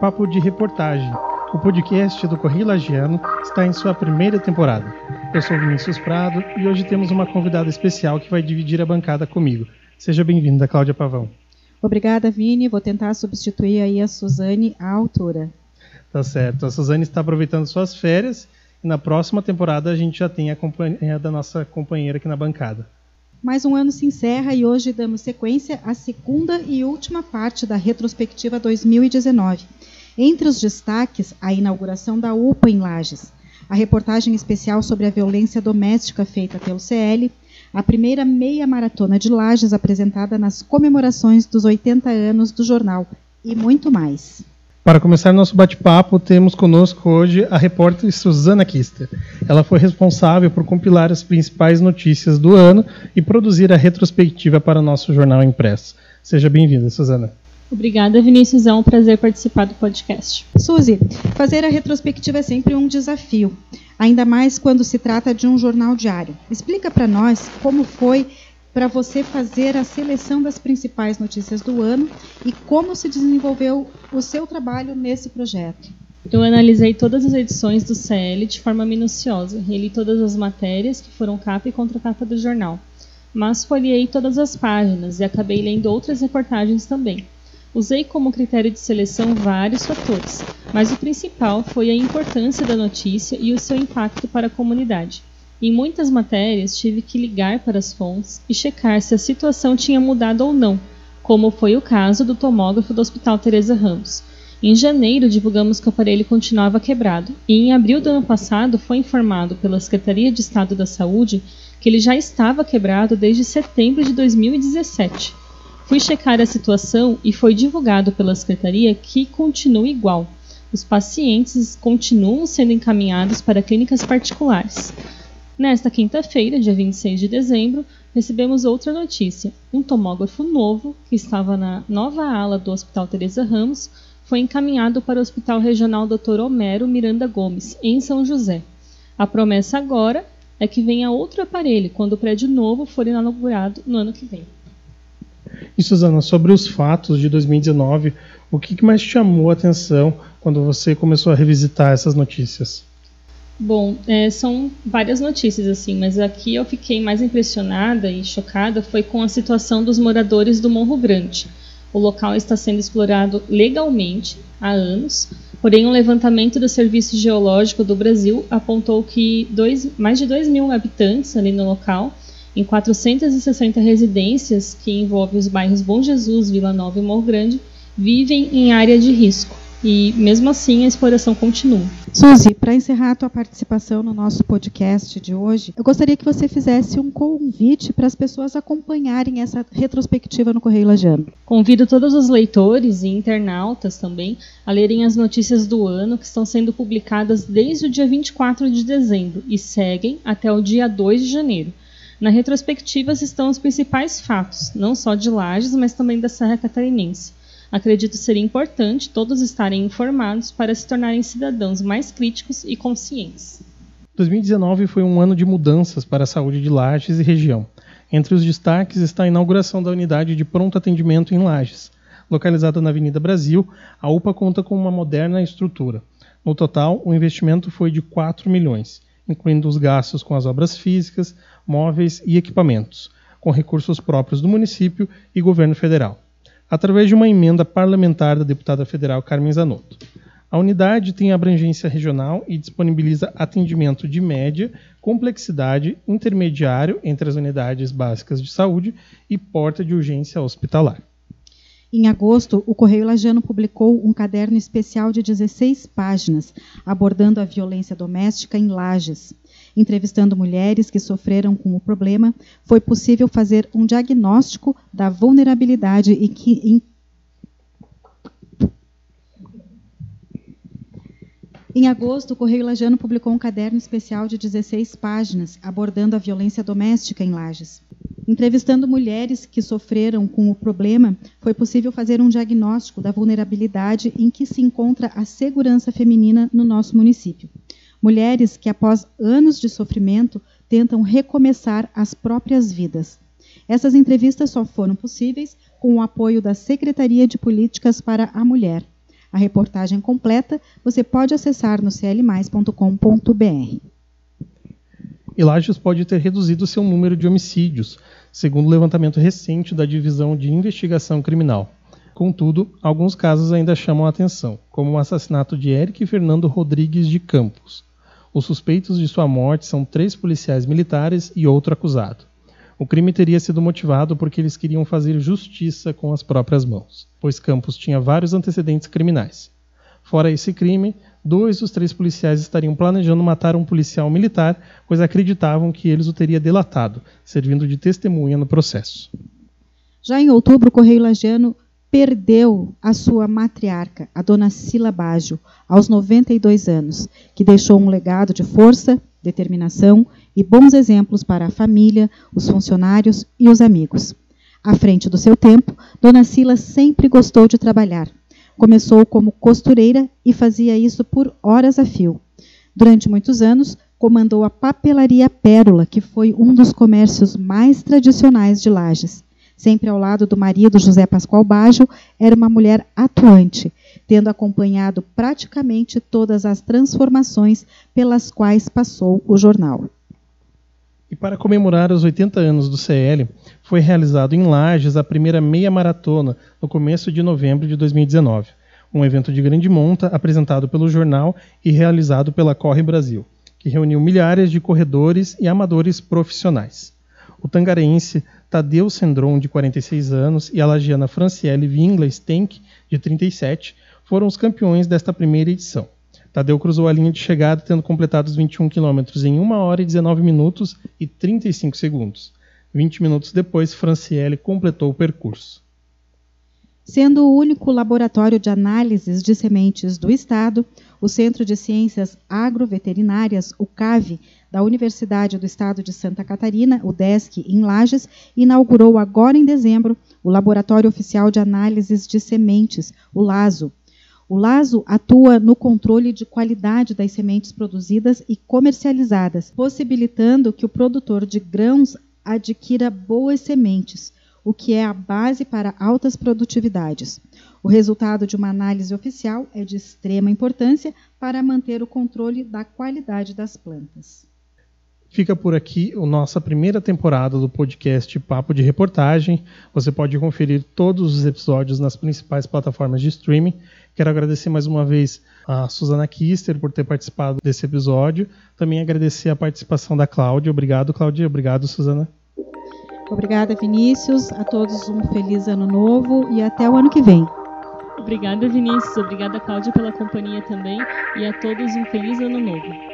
Papo de Reportagem. O podcast do Correio Lagiano está em sua primeira temporada. Eu sou Vinícius Prado e hoje temos uma convidada especial que vai dividir a bancada comigo. Seja bem-vinda, Cláudia Pavão. Obrigada, Vini. Vou tentar substituir aí a Suzane, a autora. Tá certo. A Suzane está aproveitando suas férias e na próxima temporada a gente já tem a companhia da nossa companheira aqui na bancada. Mais um ano se encerra e hoje damos sequência à segunda e última parte da retrospectiva 2019. Entre os destaques, a inauguração da UPA em Lages, a reportagem especial sobre a violência doméstica feita pelo CL, a primeira meia maratona de Lages apresentada nas comemorações dos 80 anos do jornal e muito mais. Para começar nosso bate-papo, temos conosco hoje a repórter Suzana Kister. Ela foi responsável por compilar as principais notícias do ano e produzir a retrospectiva para o nosso jornal impresso. Seja bem-vinda, Suzana. Obrigada, Vinícius. É um prazer participar do podcast. Suzy, fazer a retrospectiva é sempre um desafio, ainda mais quando se trata de um jornal diário. Explica para nós como foi para você fazer a seleção das principais notícias do ano e como se desenvolveu o seu trabalho nesse projeto. Eu analisei todas as edições do CL de forma minuciosa, li todas as matérias que foram capa e contracapa do jornal, mas folhei todas as páginas e acabei lendo outras reportagens também. Usei como critério de seleção vários fatores, mas o principal foi a importância da notícia e o seu impacto para a comunidade. Em muitas matérias, tive que ligar para as fontes e checar se a situação tinha mudado ou não, como foi o caso do tomógrafo do Hospital Teresa Ramos. Em janeiro, divulgamos que o aparelho continuava quebrado, e em abril do ano passado foi informado pela Secretaria de Estado da Saúde que ele já estava quebrado desde setembro de 2017. Fui checar a situação e foi divulgado pela Secretaria que continua igual. Os pacientes continuam sendo encaminhados para clínicas particulares. Nesta quinta-feira, dia 26 de dezembro, recebemos outra notícia. Um tomógrafo novo, que estava na nova ala do Hospital Teresa Ramos, foi encaminhado para o Hospital Regional Dr. Homero Miranda Gomes, em São José. A promessa agora é que venha outro aparelho quando o prédio novo for inaugurado no ano que vem. E Suzana, sobre os fatos de 2019, o que mais chamou a atenção quando você começou a revisitar essas notícias? Bom, é, são várias notícias assim, mas aqui eu fiquei mais impressionada e chocada foi com a situação dos moradores do Morro Grande. O local está sendo explorado legalmente há anos, porém um levantamento do Serviço Geológico do Brasil apontou que dois, mais de 2 mil habitantes ali no local, em 460 residências que envolvem os bairros Bom Jesus, Vila Nova e Morro Grande, vivem em área de risco e mesmo assim a exploração continua. Suzy, para encerrar a tua participação no nosso podcast de hoje, eu gostaria que você fizesse um convite para as pessoas acompanharem essa retrospectiva no Correio Lajano. Convido todos os leitores e internautas também a lerem as notícias do ano que estão sendo publicadas desde o dia 24 de dezembro e seguem até o dia 2 de janeiro. Na retrospectiva estão os principais fatos, não só de Lages, mas também da Serra Catarinense acredito ser importante todos estarem informados para se tornarem cidadãos mais críticos e conscientes. 2019 foi um ano de mudanças para a saúde de Lages e região. Entre os destaques está a inauguração da unidade de pronto atendimento em Lages. Localizada na Avenida Brasil, a UPA conta com uma moderna estrutura. No total, o investimento foi de 4 milhões, incluindo os gastos com as obras físicas, móveis e equipamentos, com recursos próprios do município e governo federal através de uma emenda parlamentar da deputada federal Carmen Zanotto. A unidade tem abrangência regional e disponibiliza atendimento de média, complexidade, intermediário entre as unidades básicas de saúde e porta de urgência hospitalar. Em agosto, o Correio Lajano publicou um caderno especial de 16 páginas abordando a violência doméstica em Lages. Entrevistando mulheres que sofreram com o problema, foi possível fazer um diagnóstico da vulnerabilidade e que, em, Em agosto, o Correio Lajano publicou um caderno especial de 16 páginas abordando a violência doméstica em Lages. Entrevistando mulheres que sofreram com o problema, foi possível fazer um diagnóstico da vulnerabilidade em que se encontra a segurança feminina no nosso município. Mulheres que, após anos de sofrimento, tentam recomeçar as próprias vidas. Essas entrevistas só foram possíveis com o apoio da Secretaria de Políticas para a Mulher. A reportagem completa você pode acessar no clmais.com.br. E Lages pode ter reduzido seu número de homicídios, segundo o levantamento recente da Divisão de Investigação Criminal. Contudo, alguns casos ainda chamam a atenção, como o assassinato de Eric Fernando Rodrigues de Campos. Os suspeitos de sua morte são três policiais militares e outro acusado. O crime teria sido motivado porque eles queriam fazer justiça com as próprias mãos, pois Campos tinha vários antecedentes criminais. Fora esse crime, dois dos três policiais estariam planejando matar um policial militar, pois acreditavam que eles o teria delatado, servindo de testemunha no processo. Já em outubro, o Correio Lagiano perdeu a sua matriarca, a dona Sila Baggio, aos 92 anos, que deixou um legado de força, determinação e bons exemplos para a família, os funcionários e os amigos. À frente do seu tempo, dona Sila sempre gostou de trabalhar. Começou como costureira e fazia isso por horas a fio. Durante muitos anos, comandou a papelaria Pérola, que foi um dos comércios mais tradicionais de Lages sempre ao lado do marido José Pascoal Baggio, era uma mulher atuante, tendo acompanhado praticamente todas as transformações pelas quais passou o jornal. E para comemorar os 80 anos do CL, foi realizado em Lages a primeira meia maratona no começo de novembro de 2019, um evento de grande monta apresentado pelo jornal e realizado pela Corre Brasil, que reuniu milhares de corredores e amadores profissionais. O tangarense Tadeu Sendron, de 46 anos, e a lagiana Franciele Vingla Stenck, de 37, foram os campeões desta primeira edição. Tadeu cruzou a linha de chegada tendo completado os 21 quilômetros em 1 hora e 19 minutos e 35 segundos. 20 minutos depois, Franciele completou o percurso. Sendo o único laboratório de análises de sementes do Estado, o Centro de Ciências Agroveterinárias, o CAV, da Universidade do Estado de Santa Catarina, o DESC, em Lages, inaugurou agora em dezembro o Laboratório Oficial de Análises de Sementes, o LASO. O LASO atua no controle de qualidade das sementes produzidas e comercializadas, possibilitando que o produtor de grãos adquira boas sementes, o que é a base para altas produtividades. O resultado de uma análise oficial é de extrema importância para manter o controle da qualidade das plantas. Fica por aqui a nossa primeira temporada do podcast Papo de Reportagem. Você pode conferir todos os episódios nas principais plataformas de streaming. Quero agradecer mais uma vez a Susana Kister por ter participado desse episódio. Também agradecer a participação da Cláudia. Obrigado, Cláudia. Obrigado, Susana. Obrigada, Vinícius. A todos um feliz ano novo e até o ano que vem. Obrigada, Vinícius. Obrigada, Cláudia, pela companhia também. E a todos um feliz ano novo.